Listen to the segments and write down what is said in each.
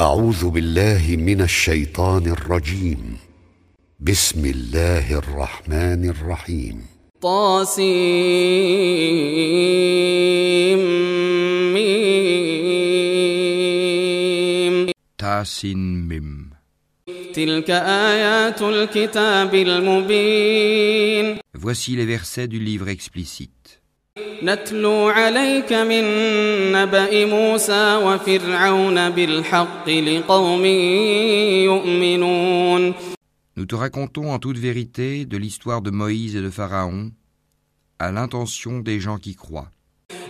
أعوذ بالله من الشيطان الرجيم. بسم الله الرحمن الرحيم. طاسيم. Tasin Mim. تلك آيات الكتاب المبين. Voici les versets du livre explicite. نتلو عليك من نبأ موسى وفرعون بالحق لقوم يؤمنون Nous te racontons en toute vérité de l'histoire de Moïse et de Pharaon à l'intention des gens qui croient.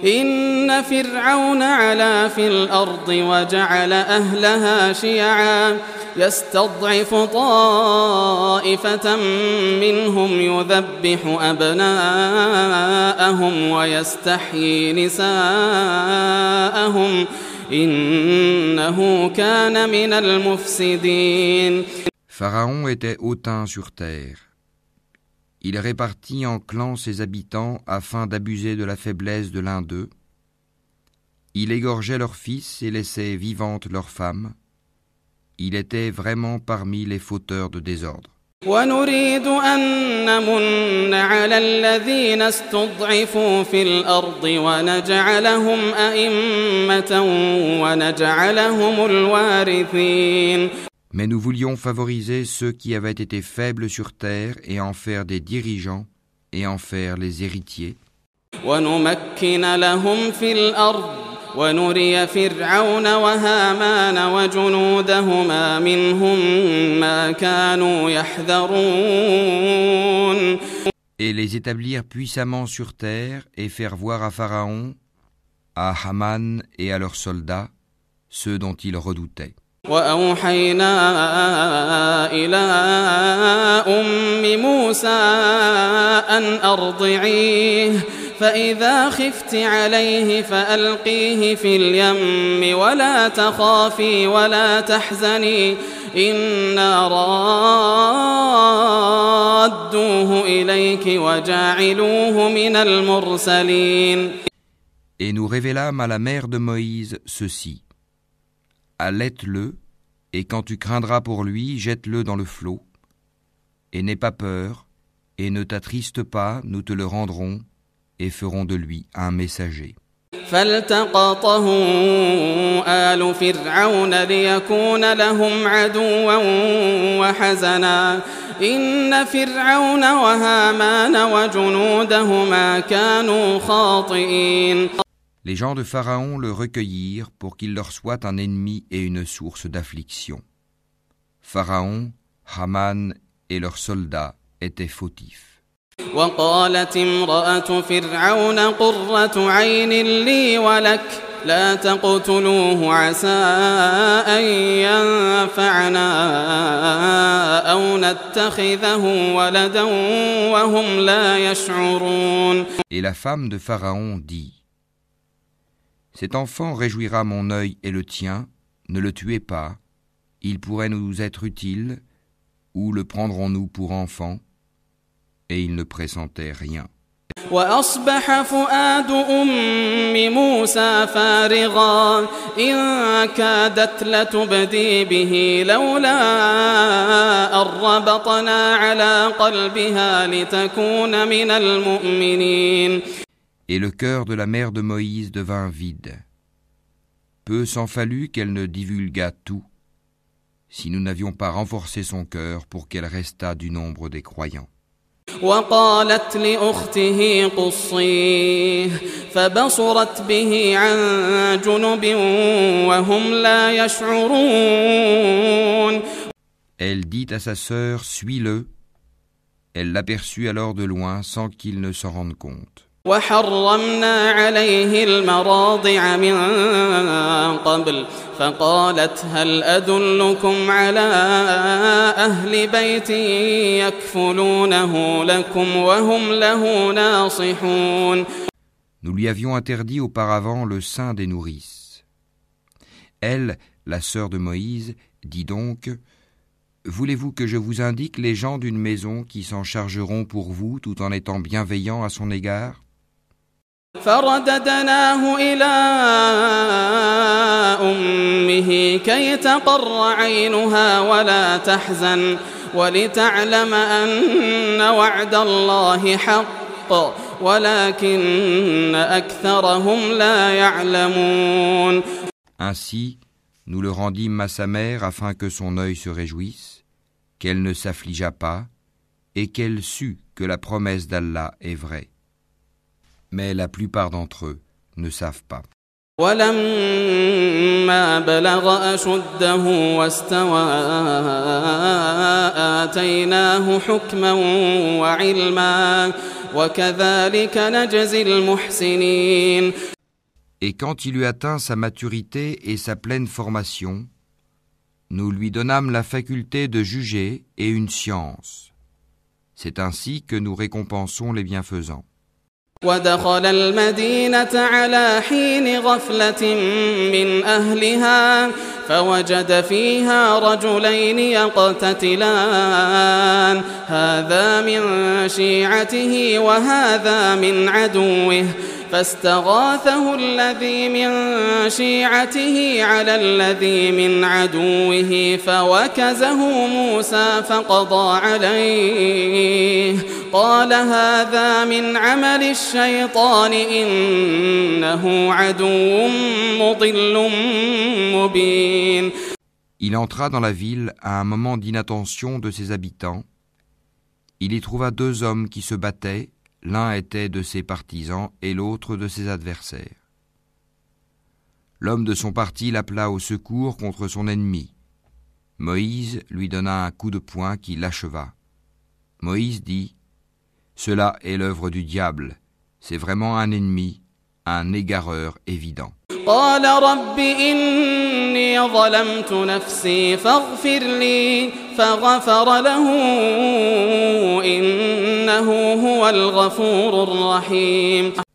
إن فرعون علا في الأرض وجعل أهلها شيعا يستضعف طائفة منهم يذبح أبناءهم ويستحيي نساءهم إنه كان من المفسدين Pharaon était hautain sur terre. Il répartit en clans ses habitants afin d'abuser de la faiblesse de l'un d'eux. Il égorgeait leurs fils et laissait vivantes leurs femmes. Il était vraiment parmi les fauteurs de désordre. ونريد أن نمن على الذين استضعفوا في الأرض ونجعلهم أئمة ونجعلهم الوارثين Mais nous voulions favoriser ceux qui avaient été faibles sur terre et en faire des dirigeants et en faire les héritiers. Et les établir puissamment sur terre et faire voir à Pharaon, à Haman et à leurs soldats, ceux dont ils redoutaient. وأوحينا إلى أم موسى أن أرضعيه فإذا خفت عليه فألقيه في اليم ولا تخافي ولا تحزني إنا رادوه إليك وجاعلوه من المرسلين Et nous révélâmes à la mère de Moïse ceci. Allaite-le, et quand tu craindras pour lui, jette-le dans le flot. Et n'aie pas peur, et ne t'attriste pas, nous te le rendrons, et ferons de lui un messager. فالتقطه آل فرعون ليكون لهم عدوا وحزنا إن فرعون وهامان وجنودهما كانوا خاطئين Les gens de Pharaon le recueillirent pour qu'il leur soit un ennemi et une source d'affliction. Pharaon, Haman et leurs soldats étaient fautifs. وقالت امرأة فرعون قرة عين لي ولك لا تقتلوه عسى أن ينفعنا أو نتخذه ولدا وهم لا يشعرون Et la femme de Pharaon dit Cet enfant réjouira mon œil et le tien, ne le tuez pas, il pourrait nous être utile, ou le prendrons-nous pour enfant Et il ne pressentait rien. وأصبح فؤاد أم موسى فارغا إن كادت لتبدي به لولا أن ربطنا على قلبها لتكون من المؤمنين Et le cœur de la mère de Moïse devint vide. Peu s'en fallut qu'elle ne divulguât tout, si nous n'avions pas renforcé son cœur pour qu'elle restât du nombre des croyants. وقالت لأخته قصيه فبصرت به عن جنب وهم لا يشعرون Elle dit à sa sœur, Suis-le. Elle l'aperçut alors de loin sans qu'il ne s'en rende compte. وحرمنا عليه المراضع من قبل فقالت هل أدلكم على أهل بيت يكفلونه لكم وهم له ناصحون Nous lui avions interdit auparavant le sein des nourrices. Elle, la sœur de Moïse, dit donc Voulez-vous que je vous indique les gens d'une maison qui s'en chargeront pour vous tout en étant bienveillants à son égard فرددناه إلى أمه كي تقر عينها ولا تحزن ولتعلم أن وعد الله حق ولكن أكثرهم لا يعلمون Ainsi, nous le rendîmes à sa mère afin que son œil se réjouisse, qu'elle ne s'affligeât pas, et qu'elle sût que la promesse d'Allah est vraie. Mais la plupart d'entre eux ne savent pas. ولما بلغ أشده واستوى آتيناه حكما وعلما وكذلك نجزي المحسنين Et quand il eut atteint sa maturité et sa pleine formation, nous lui donnâmes la faculté de juger et une science. C'est ainsi que nous récompensons les bienfaisants. ودخل المدينة على حين غفلة من أهلها فوجد فيها رجلين يقتتلان. هذا من شيعته وهذا من عدوه. فاستغاثه الذي من شيعته على الذي من عدوه فوكزه موسى فقضى عليه قال هذا من عمل الشيطان إنه عدو مضل مبين Il entra dans la ville à un moment d'inattention de ses habitants. Il y trouva deux hommes qui se battaient L'un était de ses partisans et l'autre de ses adversaires. L'homme de son parti l'appela au secours contre son ennemi. Moïse lui donna un coup de poing qui l'acheva. Moïse dit Cela est l'œuvre du diable, c'est vraiment un ennemi, un égareur évident.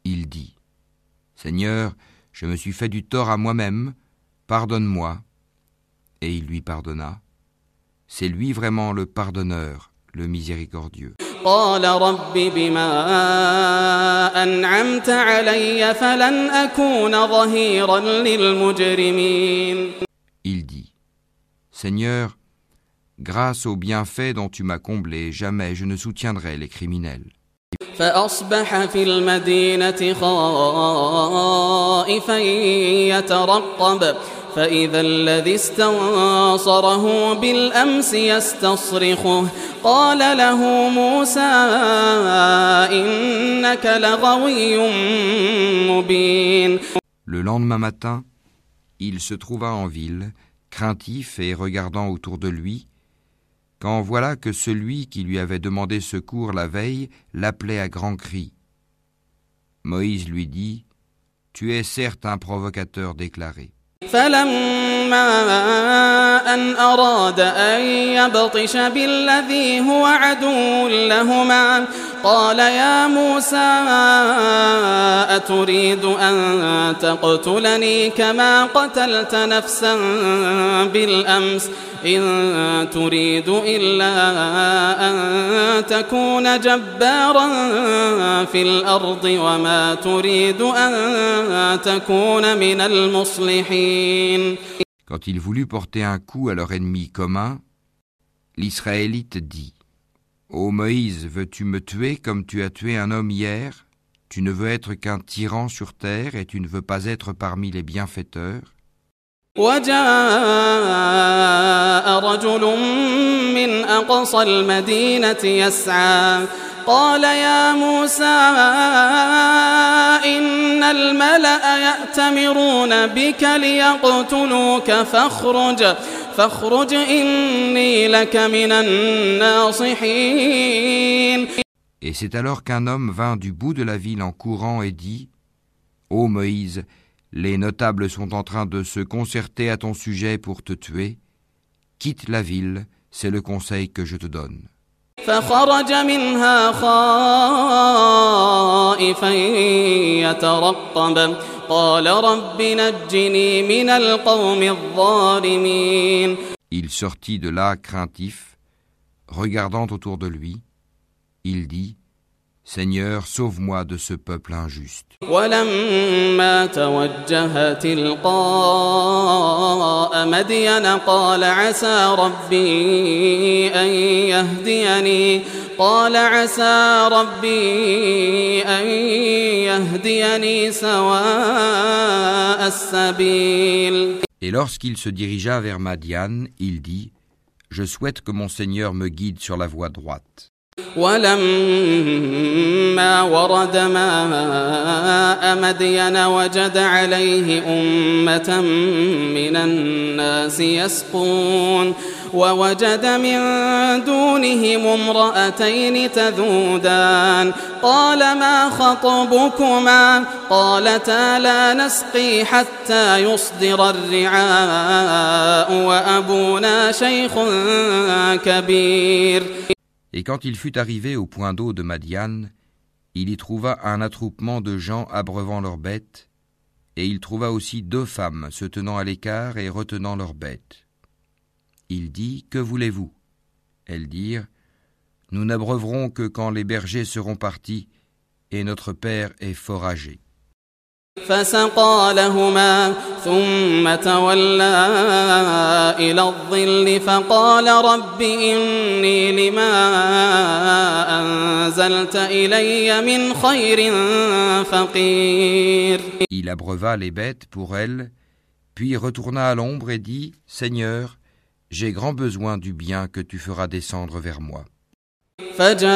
Il dit Seigneur, je me suis fait du tort à moi-même, pardonne-moi. Et il lui pardonna. C'est lui vraiment le pardonneur, le miséricordieux. Il dit Seigneur, grâce au bienfait dont tu m'as comblé, jamais je ne soutiendrai les criminels. فإذا الذي استنصره بالأمس يستصرخه قال له موسى إنك لغوي مبين Le lendemain matin, il se trouva en ville, craintif et regardant autour de lui, quand voilà que celui qui lui avait demandé secours la veille l'appelait à grands cris. Moïse lui dit, Tu es certes un provocateur déclaré. فلما أن أراد أن يبطش بالذي هو عدو لهما قال يا موسى أتريد أن تقتلني كما قتلت نفسا بالأمس إن تريد إلا أن تكون جبارا في الأرض وما تريد أن تكون من المصلحين Quand il voulut porter un coup à leur ennemi commun, l'Israélite dit Ô Moïse, veux-tu me tuer comme tu as tué un homme hier Tu ne veux être qu'un tyran sur terre et tu ne veux pas être parmi les bienfaiteurs وجاء رجل من أقصى المدينة يسعى. قال يا موسى إن الملأ يأتمرون بك ليقتلوك فاخرج فاخرج إني لك من الناصحين. Et c'est alors qu'un homme vint du bout de la ville en courant et dit Ô Moïse, Les notables sont en train de se concerter à ton sujet pour te tuer. Quitte la ville, c'est le conseil que je te donne. Il sortit de là craintif, regardant autour de lui. Il dit Seigneur, sauve-moi de ce peuple injuste. ولما توجه تلقاء مدين قال عسى ربي أن يهديني قال عسى ربي أن يهديني سواء السبيل Et lorsqu'il se dirigea vers Madian, il dit Je souhaite que mon Seigneur me guide sur la voie droite. ولما ورد ماء مدين وجد عليه أمة من الناس يسقون ووجد من دونهم امرأتين تذودان قال ما خطبكما قالتا لا نسقي حتى يصدر الرعاء وأبونا شيخ كبير Et quand il fut arrivé au point d'eau de Madian, il y trouva un attroupement de gens abreuvant leurs bêtes, et il trouva aussi deux femmes se tenant à l'écart et retenant leurs bêtes. Il dit Que voulez-vous? Elles dirent Nous n'abreuverons que quand les bergers seront partis, et notre père est fort âgé. فسقى لهما ثم تولى إلى الظل فقال رب إني لما أنزلت إلي من خير فقير Il abreuva les bêtes pour elles, puis retourna à l'ombre et dit Seigneur, j'ai grand besoin du bien que tu feras descendre vers moi. فجاءته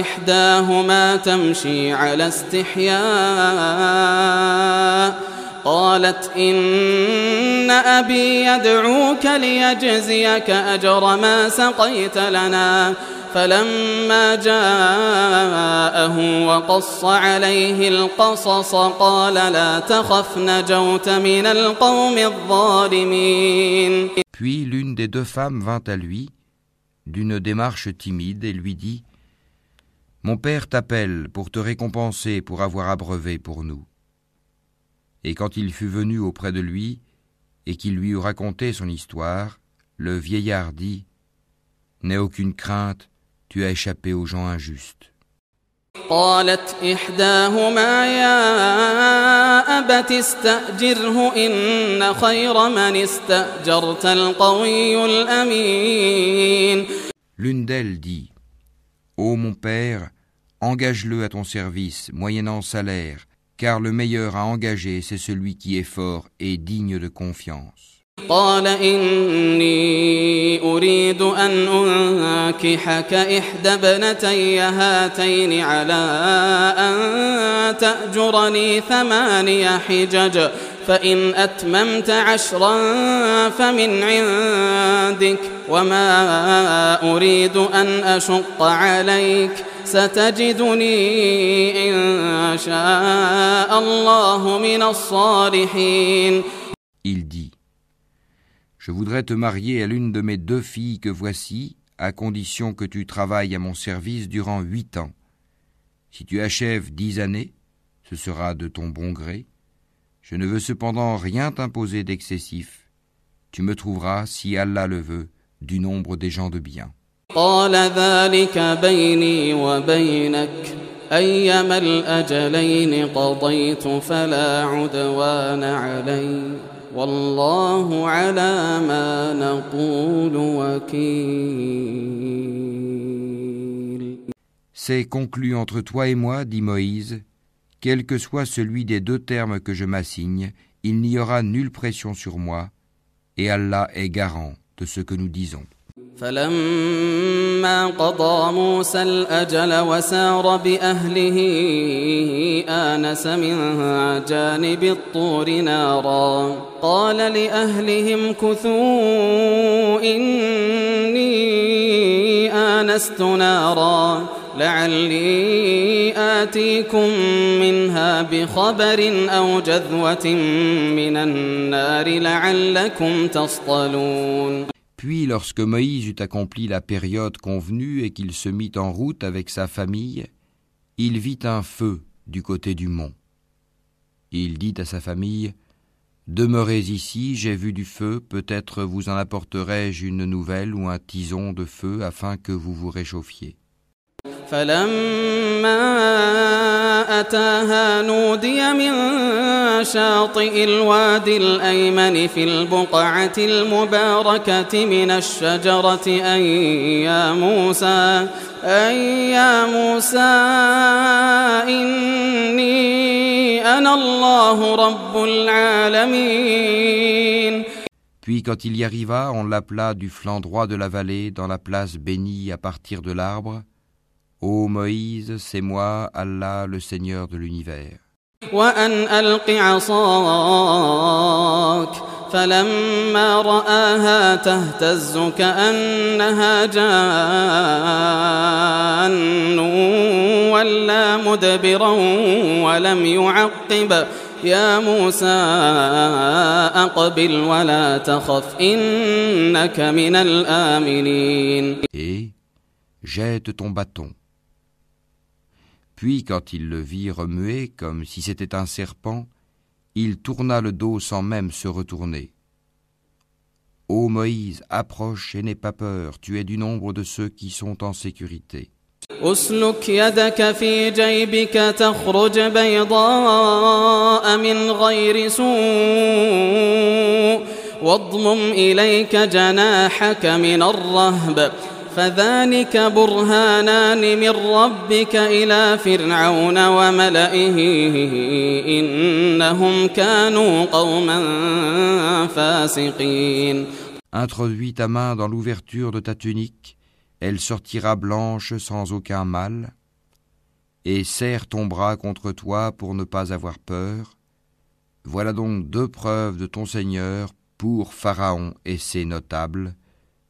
إحداهما تمشي على استحياء قالت إن أبي يدعوك ليجزيك أجر ما سقيت لنا. فلما جاءه وقص عليه القصص قال لا تخف نجوت من القوم الظالمين. Puis l'une des deux femmes vint à lui, d'une démarche timide, et lui dit Mon père t'appelle pour te récompenser pour avoir abreuvé pour nous. Et quand il fut venu auprès de lui, et qu'il lui eut raconté son histoire, le vieillard dit N'aie aucune crainte, tu as échappé aux gens injustes. قالت إحداهما يا أبت استأجره إن خير من استأجرت القوي الأمين L'une d'elles dit Ô mon père, engage-le à ton service, moyennant salaire, car le meilleur à engager, c'est celui qui est fort et digne de confiance. قال إني أريد أن أنكحك إحدى ابنتي هاتين على أن تأجرني ثماني حجج فإن أتممت عشرا فمن عندك وما أريد أن أشق عليك. ستجدني إن شاء الله من الصالحين. Il dit Je voudrais te marier à l'une de mes deux filles que voici, à condition que tu travailles à mon service durant huit ans. Si tu achèves dix années, ce sera de ton bon gré. Je ne veux cependant rien t'imposer d'excessif. Tu me trouveras, si Allah le veut, du nombre des gens de bien. قال ذلك بيني وبينك أيما الأجلين قضيت فلا عدوان علي والله على ما نقول وكيل C'est conclu entre toi et moi, dit Moïse, quel que soit celui des deux termes que je m'assigne, il n'y aura nulle pression sur moi, et Allah est garant de ce que nous disons. فلما قضى موسى الأجل وسار بأهله آنس من جانب الطور نارا قال لأهلهم كثوا إني آنست نارا لعلي آتيكم منها بخبر أو جذوة من النار لعلكم تصطلون Puis lorsque Moïse eut accompli la période convenue et qu'il se mit en route avec sa famille, il vit un feu du côté du mont. Il dit à sa famille, Demeurez ici, j'ai vu du feu, peut-être vous en apporterai-je une nouvelle ou un tison de feu afin que vous vous réchauffiez. فلما أتاها نودي من شاطئ الوادي الأيمن في البقعة المباركة من الشجرة أن يا موسى أن يا موسى إني أنا الله رب العالمين Puis quand il y arriva, on l'appela du flanc droit de la vallée dans la place bénie à partir de l'arbre. Ô Moïse, c'est moi, Allah, le Seigneur de l'univers. وأن ألق عصاك فلما رآها تهتز كأنها جان ولا مدبرا ولم يعقب يا موسى أقبل ولا تخف إنك من الآمنين Et jette ton bâton. Puis quand il le vit remuer comme si c'était un serpent, il tourna le dos sans même se retourner. Ô Moïse, approche et n'aie pas peur, tu es du nombre de ceux qui sont en sécurité. اسلك يدك في جيبك تخرج بيضاء من غير سوء واضمم إليك جناحك من الرهب فذلك برهانان من ربك إلى فرعون وملئه إنهم كانوا قوما فاسقين Introduis ta main dans l'ouverture de ta tunique, elle sortira blanche sans aucun mal, et serre ton bras contre toi pour ne pas avoir peur. Voilà donc deux preuves de ton Seigneur pour Pharaon et ses notables,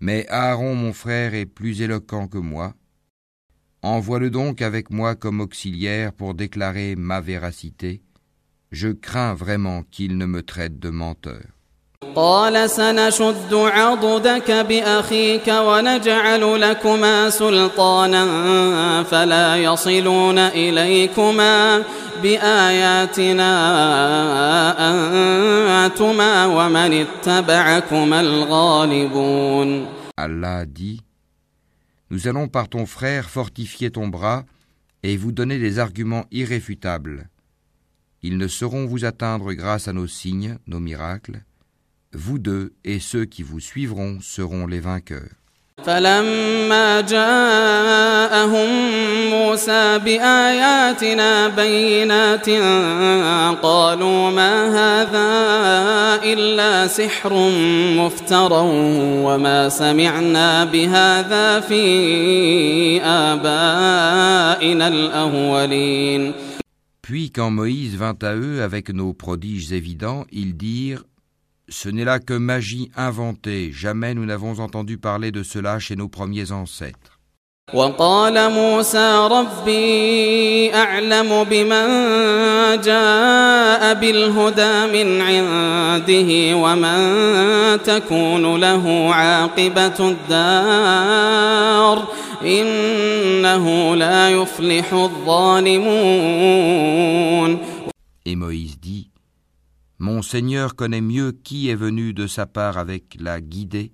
Mais Aaron, mon frère, est plus éloquent que moi. Envoie-le donc avec moi comme auxiliaire pour déclarer ma véracité. Je crains vraiment qu'il ne me traite de menteur. قال سنشد عضدك بأخيك ونجعل لكما سلطانا فلا يصلون إليكما بآياتنا أنتما ومن اتبعكما الغالبون Allah dit Nous allons par ton frère fortifier ton bras et vous donner des arguments irréfutables. Ils ne sauront vous atteindre grâce à nos signes, nos miracles. Vous deux et ceux qui vous suivront seront les vainqueurs. فلما جاءهم موسى بآياتنا بينات قالوا ما هذا إلا سحر مفترى وما سمعنا بهذا في آبائنا الأولين Puis quand Moïse vint à eux avec nos prodiges évidents, ils dirent Ce n'est là que magie inventée, jamais nous n'avons entendu parler de cela chez nos premiers ancêtres. وقال موسى ربي أعلم بمن جاء بالهدى من عنده ومن تكون له عاقبة الدار إنه لا يفلح الظالمون Et Moïse dit Mon Seigneur connaît mieux qui est venu de sa part avec la guidée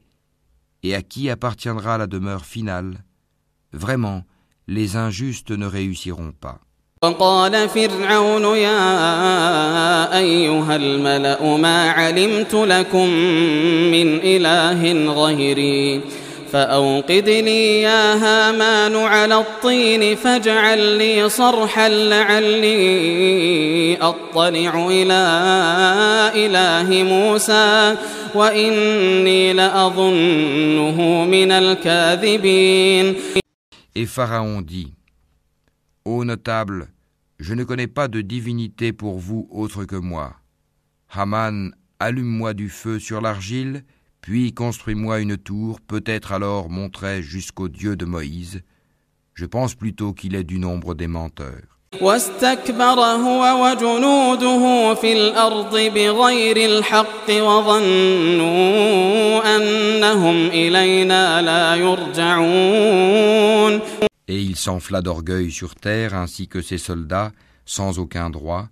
et à qui appartiendra la demeure finale. Vraiment, les injustes ne réussiront pas. وقال فرعون يا أيها الملأ ما علمت لكم من إله غيري فأوقد لي يا هامان على الطين فاجعل لي صرحا لعلي أطلع إلى إله موسى وإني لأظنه من الكاذبين Et Pharaon dit Ô notable, je ne connais pas de divinité pour vous autre que moi. Haman, allume-moi du feu sur l'argile, Puis construis-moi une tour, peut-être alors monterai jusqu'au Dieu de Moïse. Je pense plutôt qu'il est du nombre des menteurs. واستكبر هو وجنوده في الأرض بغير الحق وظنوا أنهم إلينا لا يرجعون Et il s'enfla d'orgueil sur terre ainsi que ses soldats, sans aucun droit,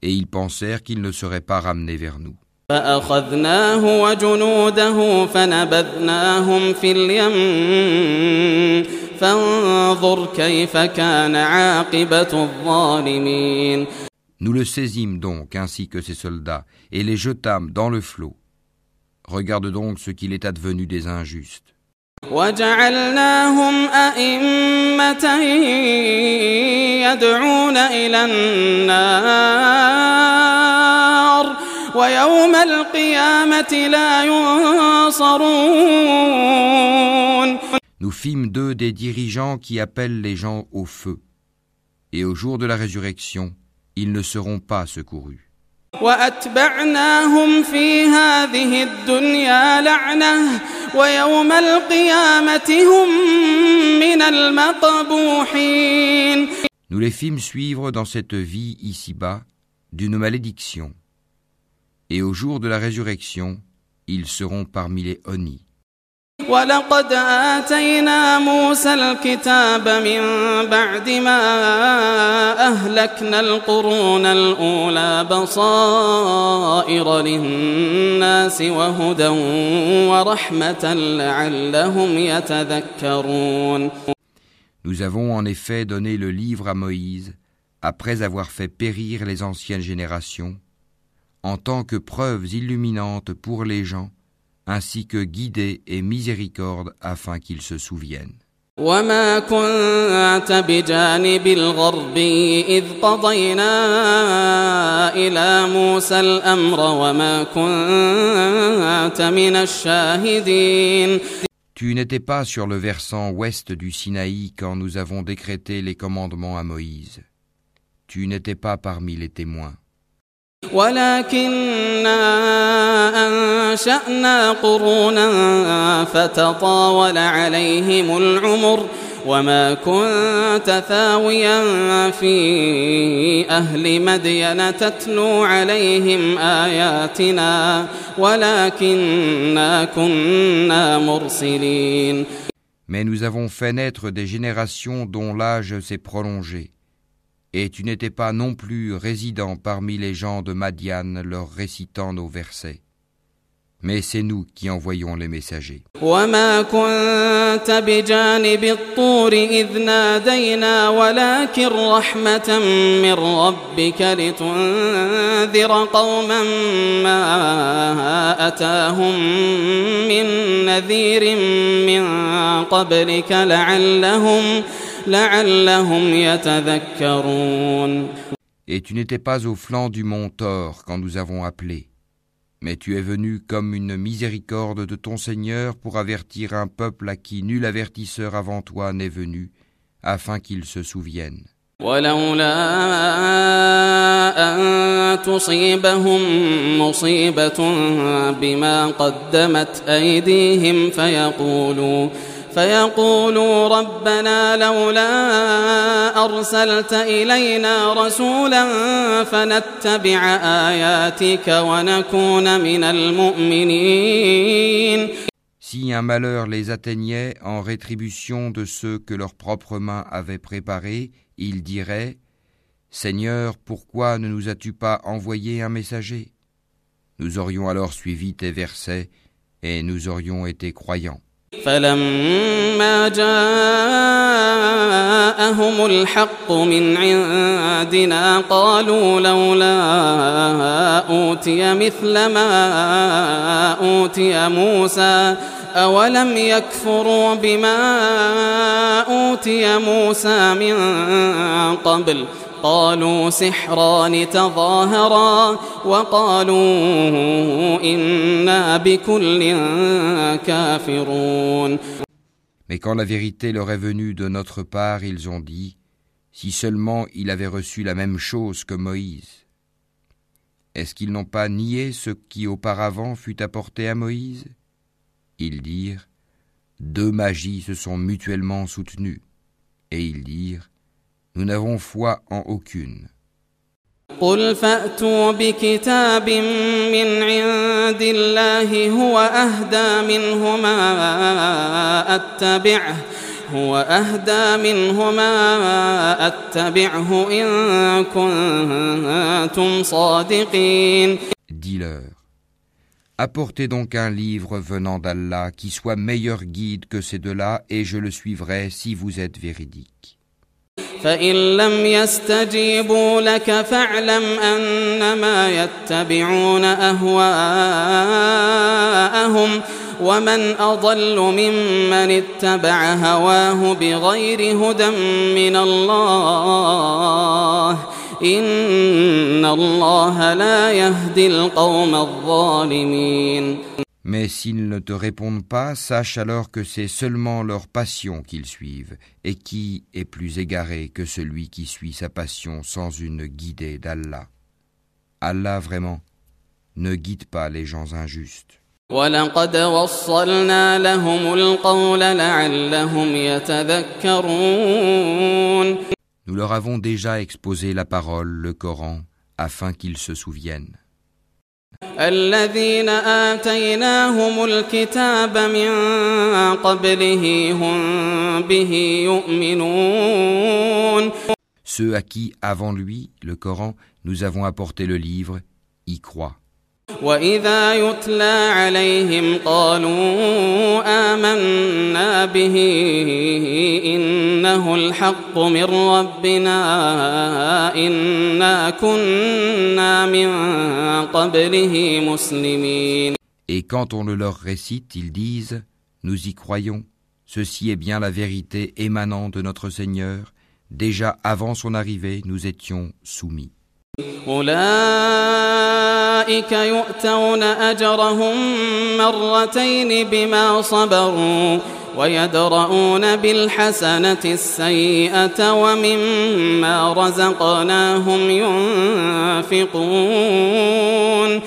et ils pensèrent qu'ils ne seraient pas ramenés vers nous. فأخذناه وجنوده فنبذناهم في اليم فانظر كيف كان عاقبة الظالمين Nous le saisîmes donc ainsi que ses soldats, et les jetâmes dans le flot. Regarde donc ce qu'il est advenu des injustes. وجعلناهم أئمة يدعون إلى النار ويوم القيامة لا ينصرون Nous fîmes d'eux des dirigeants qui appellent les gens au feu. Et au jour de la résurrection, ils ne seront pas secourus. وأتبعناهم في هذه الدنيا لعنة ويوم القيامة هم من المقبوحين Nous les fîmes suivre dans cette vie ici-bas d'une malédiction. Et au jour de la résurrection, ils seront parmi les honnis. ولقد آتينا موسى الكتاب من بعد ما أهلكنا القرون الأولى بصائر للناس وهدى ورحمة لعلهم يتذكرون Nous avons en effet donné le livre à Moïse, après avoir fait périr les anciennes générations, en tant que preuves illuminantes pour les gens, ainsi que guidée et miséricorde afin qu'ils se souviennent. وما كنت بجانب الغربي إذ قضينا إلى موسى الأمر وما كنت من الشاهدين Tu n'étais pas sur le versant ouest du Sinaï quand nous avons décrété les commandements à Moïse. Tu n'étais pas parmi les témoins. ولكننا أنشأنا قرونا فتطاول عليهم العمر وما كنت ثاويا في أهل مدين تتلو عليهم آياتنا ولكننا كنا مرسلين Mais nous avons fait naître des générations dont l'âge s'est prolongé. Et tu n'étais pas non plus résident parmi les gens de Madian leur récitant nos versets. Mais c'est nous qui envoyons les messagers. وما كنت بجانب الطور إذ نادينا ولكن رحمة من ربك لتنذر قوما ما أتاهم من نذير من قبلك لعلهم لعلهم يتذكرون Et tu n'étais pas au flanc du mont Thor quand nous avons appelé. Mais tu es venu comme une miséricorde de ton Seigneur pour avertir un peuple à qui nul avertisseur avant toi n'est venu, afin qu'ils se souviennent. ولولا أن تصيبهم مصيبة بما قدمت أيديهم فيقولوا فيقولوا ربنا لولا أرسلت إلينا رسولا فنتبع آياتك ونكون من المؤمنين Si un malheur les atteignait en rétribution de ceux que leurs propres mains avaient préparés, ils diraient Seigneur, pourquoi ne nous as-tu pas envoyé un messager Nous aurions alors suivi tes versets et nous aurions été croyants. فلما جاءهم الحق من عندنا قالوا لولا أوتي مثل ما أوتي موسى أولم يكفروا بما أوتي موسى من قبل قالوا سحران تظاهرا وقالوا إنا بكل كافرون Mais quand la vérité leur est venue de notre part, ils ont dit Si seulement il avait reçu la même chose que Moïse. Est-ce qu'ils n'ont pas nié ce qui auparavant fut apporté à Moïse Ils dirent Deux magies se sont mutuellement soutenues. Et ils dirent Nous n'avons foi en aucune. قل فأتوا بكتاب من عند الله هو أهدى منهما أتبعه هو أهدى منهما أتبعه إن كنتم صادقين Dis-leur Apportez donc un livre venant d'Allah qui soit meilleur guide que ces deux-là, et je le suivrai si vous êtes véridique. فإن لم يستجيبوا لك فاعلم أنما يتبعون أهواءهم ومن أضل ممن اتبع هواه بغير هدى من الله إن الله لا يهدي القوم الظالمين Mais s'ils ne te répondent pas, sache alors que c'est seulement leur passion qu'ils suivent, et qui est plus égaré que celui qui suit sa passion sans une guidée d'Allah Allah vraiment ne guide pas les gens injustes. Nous leur avons déjà exposé la parole, le Coran, afin qu'ils se souviennent. الذين آتيناهم الكتاب من قبله هم به يؤمنون Ceux à qui, avant lui, le Coran, nous avons apporté le livre, y croient. وإذا يتلى عليهم قالوا آمنا به إنه الحق من ربنا إنا كنا من قبله مسلمين Et quand on le leur récite, ils disent Nous y croyons, ceci est bien la vérité émanant de notre Seigneur. Déjà avant son arrivée, nous étions soumis. أولئك يؤتون أجرهم مرتين بما صبروا ويدرؤون بالحسنة السيئة ومما رزقناهم ينفقون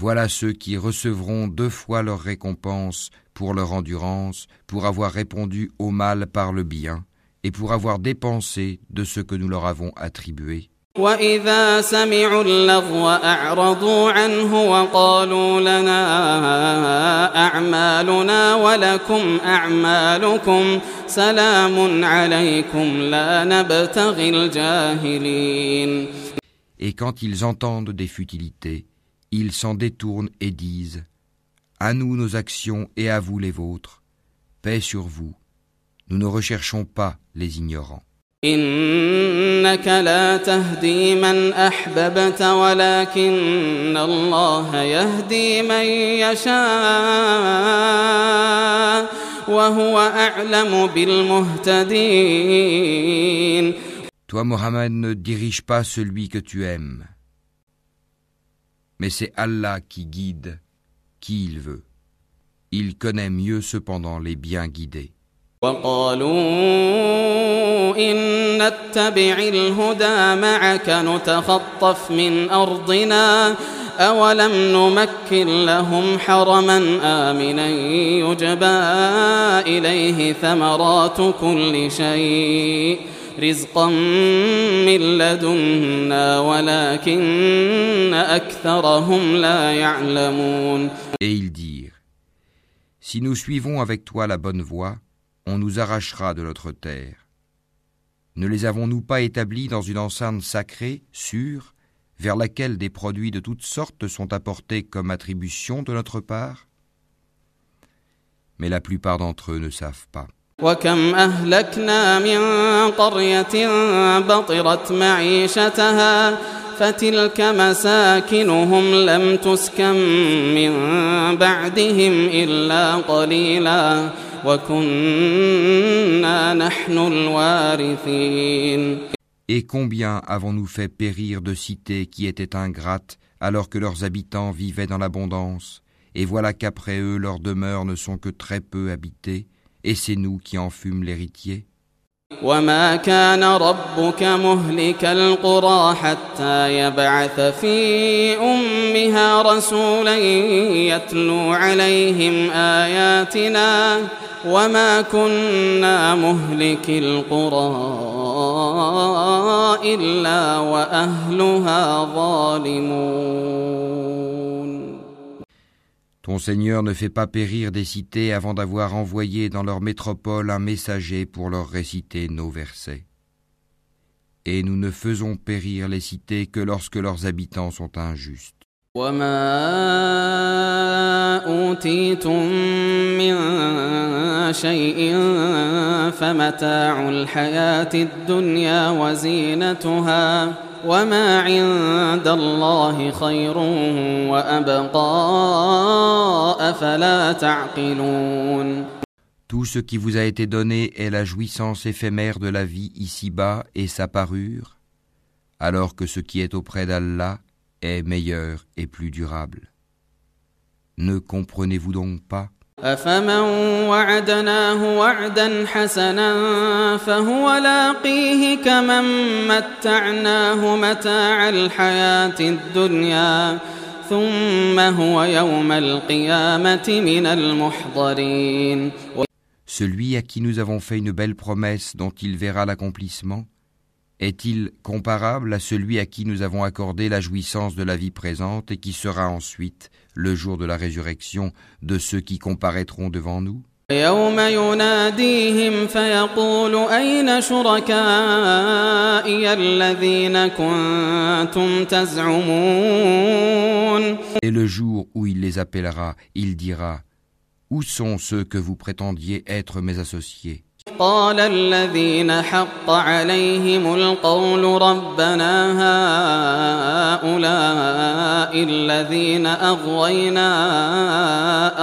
Voilà ceux qui recevront deux fois leur récompense pour leur endurance, pour avoir répondu au mal par le bien, et pour avoir dépensé de ce que nous leur avons attribué. وإذا سمعوا اللغو أعرضوا عنه وقالوا لنا أعمالنا ولكم أعمالكم سلام عليكم لا نبتغي الجاهلين Et quand ils entendent des futilités, ils s'en détournent et disent À nous nos actions et à vous les vôtres, paix sur vous. Nous ne recherchons pas les ignorants. إنك لا تهدي من أحببت ولكن الله يهدي من يشاء وهو أعلم بالمهتدين Toi, Mohammed, ne dirige pas celui que tu aimes. Mais c'est Allah qui guide qui il veut. Il connaît mieux cependant les bien guidés. وقالوا إن نتبع الهدى معك نتخطف من أرضنا أولم نمكن لهم حرما آمنا يجبى إليه ثمرات كل شيء رزقا من لدنا ولكن أكثرهم لا يعلمون Et ils dirent Si nous suivons avec toi la bonne voie, on nous arrachera de notre terre. Ne les avons-nous pas établis dans une enceinte sacrée, sûre, vers laquelle des produits de toutes sortes sont apportés comme attribution de notre part Mais la plupart d'entre eux ne savent pas. وكم أهلكنا من قرية بطرت معيشتها فتلك مساكنهم لم تسكن من بعدهم إلا قليلا وكنا نحن الوارثين Et combien avons-nous fait périr de cités qui étaient ingrates alors que leurs habitants vivaient dans l'abondance? Et voilà qu'après eux leurs demeures ne sont que très peu habitées, et c'est nous qui en fûmes l'héritier وما كان ربك مهلك القرى حتى يبعث في أمها رسولا يتلو عليهم آياتنا وما كنا مهلك القرى إلا وأهلها ظالمون Ton Seigneur ne fait pas périr des cités avant d'avoir envoyé dans leur métropole un messager pour leur réciter nos versets. Et nous ne faisons périr les cités que lorsque leurs habitants sont injustes. Tout ce qui vous a été donné est la jouissance éphémère de la vie ici-bas et sa parure, alors que ce qui est auprès d'Allah est meilleur et plus durable. Ne comprenez-vous donc pas أفمن وعدناه وعدا حسنا فهو لاقيه كمن متعناه متاع الحياة الدنيا ثم هو يوم القيامة من المحضرين Celui à qui nous avons fait une belle promesse dont il verra l'accomplissement, est-il comparable à celui à qui nous avons accordé la jouissance de la vie présente et qui sera ensuite le jour de la résurrection de ceux qui comparaîtront devant nous? Et le jour où il les appellera, il dira Où sont ceux que vous prétendiez être mes associés? قال الذين حق عليهم القول ربنا هؤلاء الذين أغوينا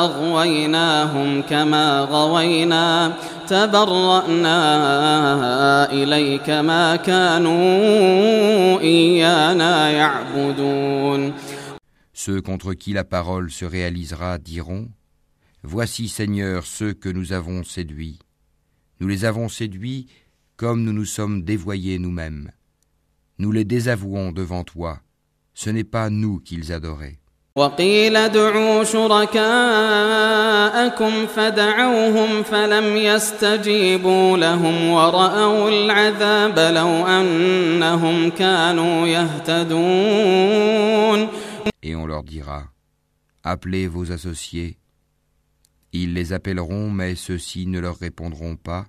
أغويناهم كما غوينا تبرأنا إليك ما كانوا إيانا يعبدون. Ceux contre qui la parole se réalisera diront Voici Seigneur ceux que nous avons séduits. Nous les avons séduits comme nous nous sommes dévoyés nous-mêmes. Nous les désavouons devant toi. Ce n'est pas nous qu'ils adoraient. Et on leur dira, appelez vos associés ils les appelleront, mais ceux-ci ne leur répondront pas.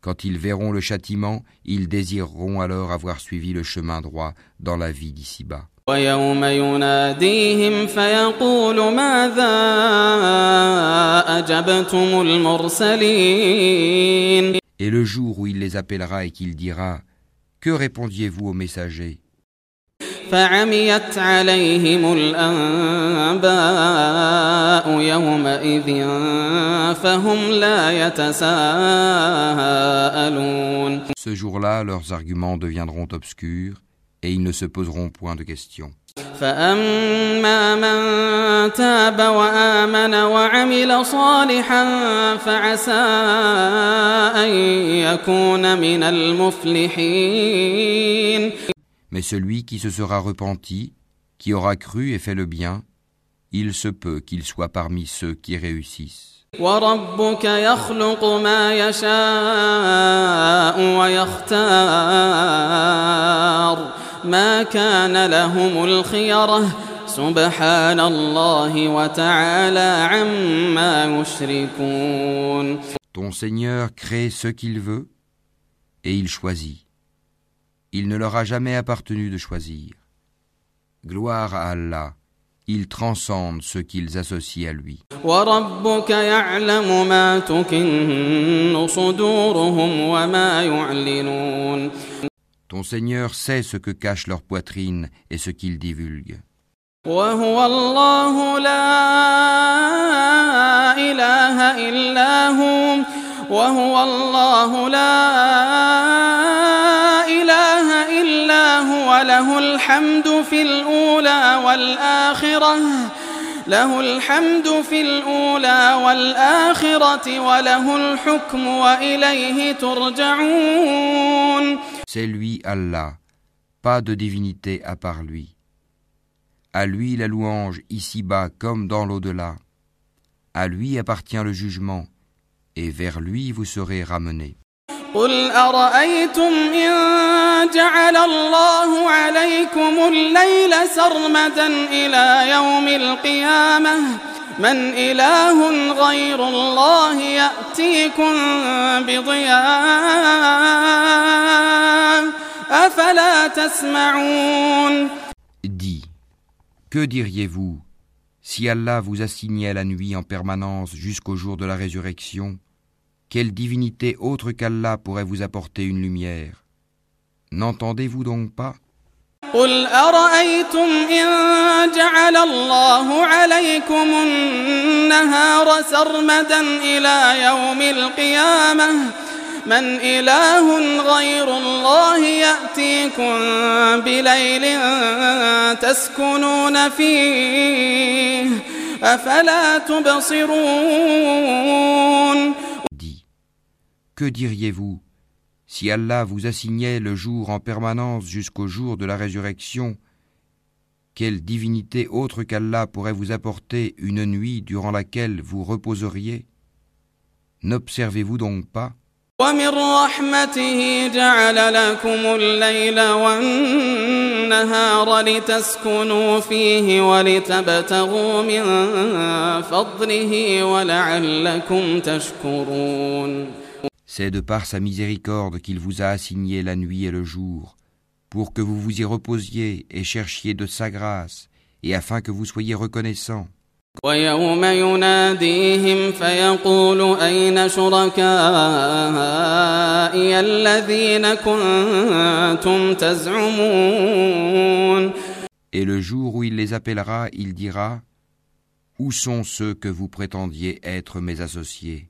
Quand ils verront le châtiment, ils désireront alors avoir suivi le chemin droit dans la vie d'ici-bas. Et le jour où il les appellera et qu'il dira Que répondiez-vous aux messagers? فعميت عليهم الأنباء يومئذ فهم لا يتساءلون Ce jour-là, leurs arguments deviendront obscurs et ils ne se poseront point de questions. فأما من تاب وآمن وعمل صالحا فعسى أن يكون من المفلحين Mais celui qui se sera repenti, qui aura cru et fait le bien, il se peut qu'il soit parmi ceux qui réussissent. Ton Seigneur crée ce qu'il veut et il choisit. Il ne leur a jamais appartenu de choisir. Gloire à Allah, il transcende ce qu'ils associent à lui. Ton Seigneur sait ce que cache leur poitrine et ce qu'ils divulguent. له الحمد في الأولى والآخرة وله الحكم وإليه ترجعون C'est lui Allah, pas de divinité à part lui. À lui la louange ici-bas comme dans l'au-delà. À lui appartient le jugement, et vers lui vous serez ramenés. قل أرأيتم إن جعل الله عليكم الليل سرمدا إلى يوم القيامة؟ من إله غير الله يأتيكم بضياء أفلا تسمعون؟ دي Que diriez-vous si Allah vous assignait la nuit en permanence jusqu'au jour de la résurrection? Quelle divinité autre qu'Allah pourrait vous apporter une lumière N'entendez-vous donc pas قل أرأيتم إن جعل الله عليكم النهار سرمدا إلى يوم القيامة من إله غير الله يأتيكم بليل تسكنون فيه أفلا تبصرون Dis, que diriez-vous si Allah vous assignait le jour en permanence jusqu'au jour de la résurrection Quelle divinité autre qu'Allah pourrait vous apporter une nuit durant laquelle vous reposeriez N'observez-vous donc pas ومن رحمته جعل لكم الليل والنهار لتسكنوا فيه ولتبتغوا من فضله ولعلكم تشكرون C'est de par sa miséricorde qu'il vous a assigné la nuit et le jour, pour que vous vous y reposiez et cherchiez de sa grâce, et afin que vous soyez reconnaissants. ويوم يناديهم فيقول أين شركائي الذين كنتم تزعمون Et le jour où il les appellera, il dira Où sont ceux que vous prétendiez être mes associés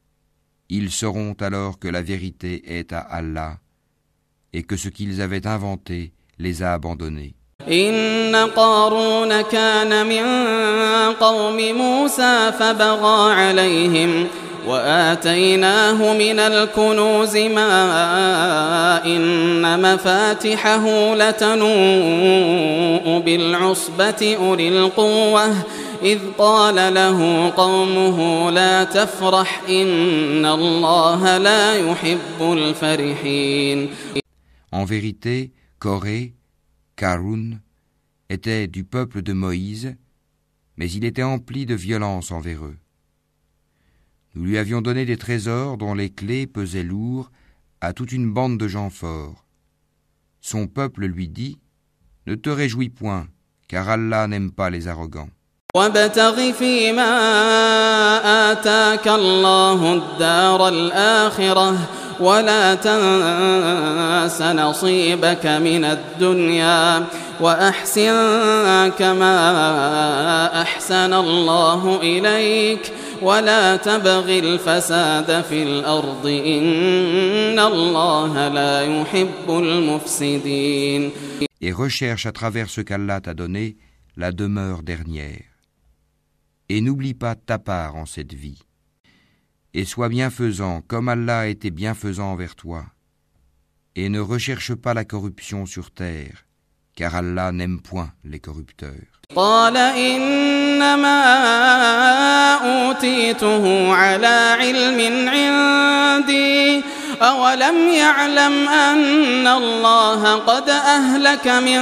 Ils sauront alors que la vérité est à Allah et que ce qu'ils avaient inventé les a abandonnés. إن قارون كان من قوم موسى فبغى عليهم وآتيناه من الكنوز ما إن مفاتحه لتنوء بالعصبة أولي القوة إذ قال له قومه لا تفرح إن الله لا يحب الفرحين En vérité, Corée, Karun, était du peuple de Moïse, mais il était empli de violence envers eux. Nous lui avions donné des trésors dont les clés pesaient lourd à toute une bande de gens forts. Son peuple lui dit Ne te réjouis point, car Allah n'aime pas les arrogants. وابتغ فيما آتاك الله الدار الآخرة ولا تنس نصيبك من الدنيا وأحسن كما أحسن الله إليك ولا تبغ الفساد في الأرض إن الله لا يحب المفسدين Et recherche à travers ce qu'Allah t'a donné la demeure dernière. Et n'oublie pas ta part en cette vie. Et sois bienfaisant comme Allah a été bienfaisant envers toi. Et ne recherche pas la corruption sur terre, car Allah n'aime point les corrupteurs. أولم يعلم أن الله قد أهلك من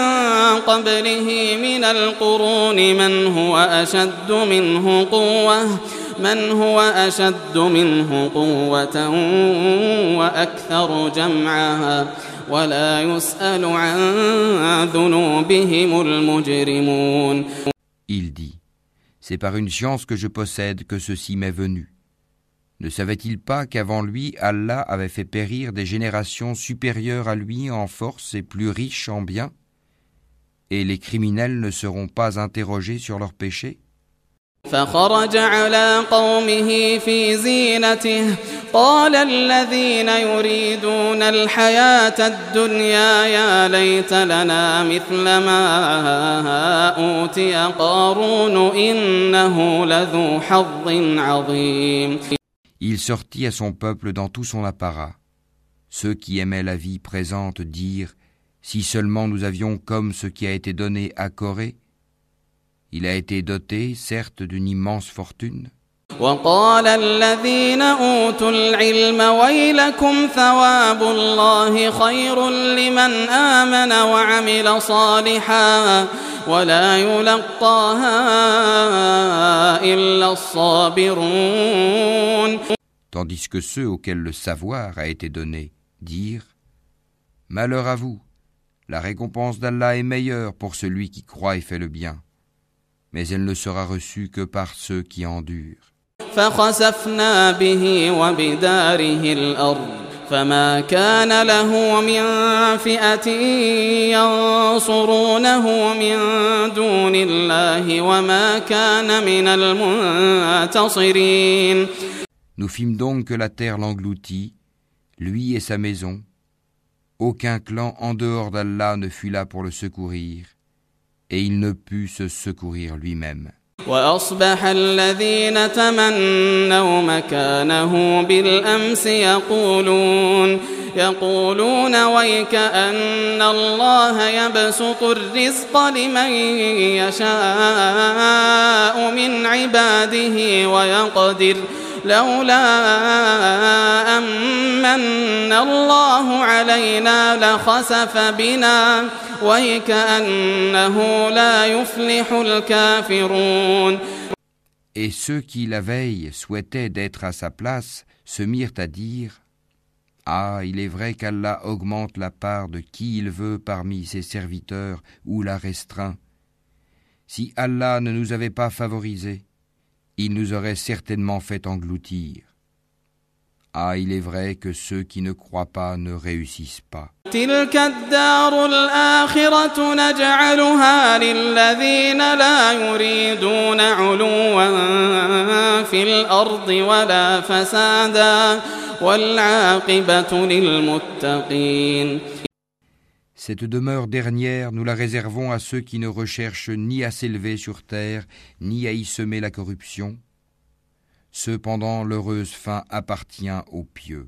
قبله من القرون من هو أشد منه قوة من هو أشد منه قوة وأكثر جمعا ولا يسأل عن ذنوبهم المجرمون Il dit C'est par une science que je possède que ceci m'est venu. Ne savait-il pas qu'avant lui, Allah avait fait périr des générations supérieures à lui en force et plus riches en biens Et les criminels ne seront pas interrogés sur leurs péchés? Il sortit à son peuple dans tout son apparat. Ceux qui aimaient la vie présente dirent Si seulement nous avions comme ce qui a été donné à Corée. Il a été doté, certes, d'une immense fortune. Tandis que ceux auxquels le savoir a été donné dirent Malheur à vous, la récompense d'Allah est meilleure pour celui qui croit et fait le bien, mais elle ne sera reçue que par ceux qui endurent. فما كان له من فئة ينصرونه من دون الله وما كان من المنتصرين Nous fîmes donc que la terre l'engloutit, lui et sa maison. Aucun clan en dehors d'Allah ne fut là pour le secourir, et il ne put se secourir lui-même. وأصبح الذين تمنوا مكانه بالأمس يقولون يقولون ويك أن الله يبسط الرزق لمن يشاء من عباده ويقدر لولا أمن الله علينا لخسف بنا Et ceux qui la veille souhaitaient d'être à sa place se mirent à dire Ah, il est vrai qu'Allah augmente la part de qui il veut parmi ses serviteurs ou la restreint. Si Allah ne nous avait pas favorisés, il nous aurait certainement fait engloutir. Ah, il est vrai que ceux qui ne croient pas ne réussissent pas. Cette demeure dernière, nous la réservons à ceux qui ne recherchent ni à s'élever sur terre, ni à y semer la corruption, Cependant, l'heureuse fin appartient aux pieux.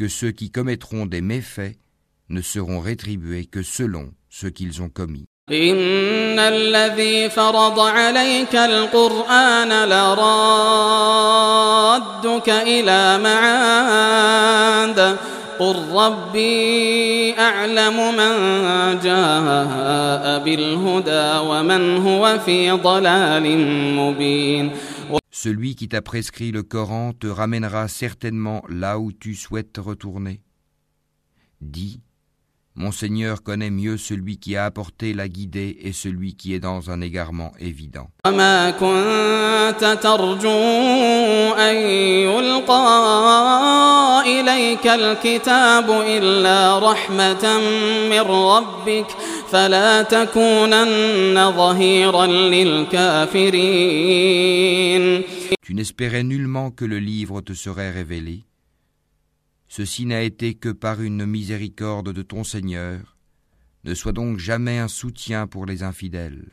que ceux qui commettront des méfaits ne seront rétribués que selon ce qu'ils ont commis. Celui qui t'a prescrit le Coran te ramènera certainement là où tu souhaites retourner. Dis, mon Seigneur connaît mieux celui qui a apporté la guidée et celui qui est dans un égarement évident. Tu n'espérais nullement que le livre te serait révélé. Ceci n'a été que par une miséricorde de ton Seigneur. Ne sois donc jamais un soutien pour les infidèles.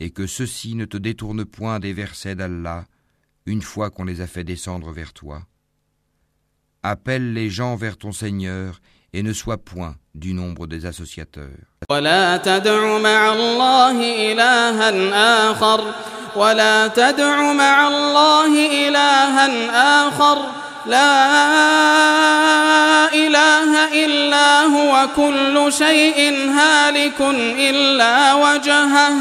et que ceux-ci ne te détournent point des versets d'Allah une fois qu'on les a fait descendre vers toi. Appelle les gens vers ton Seigneur et ne sois point du nombre des associateurs. ولا تدع مع الله إلها آخر ولا تدع مع الله إلها آخر لا إله إلا هو كل شيء هالك إلا وجهه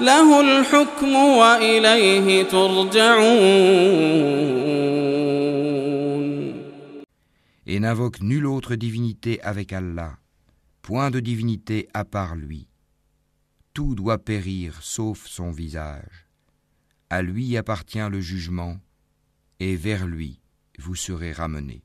له الحكم وإليه ترجعون Et n'invoque nulle autre divinité avec Allah, point de divinité à part lui. Tout doit périr sauf son visage. À lui appartient le jugement, et vers lui vous serez ramenés.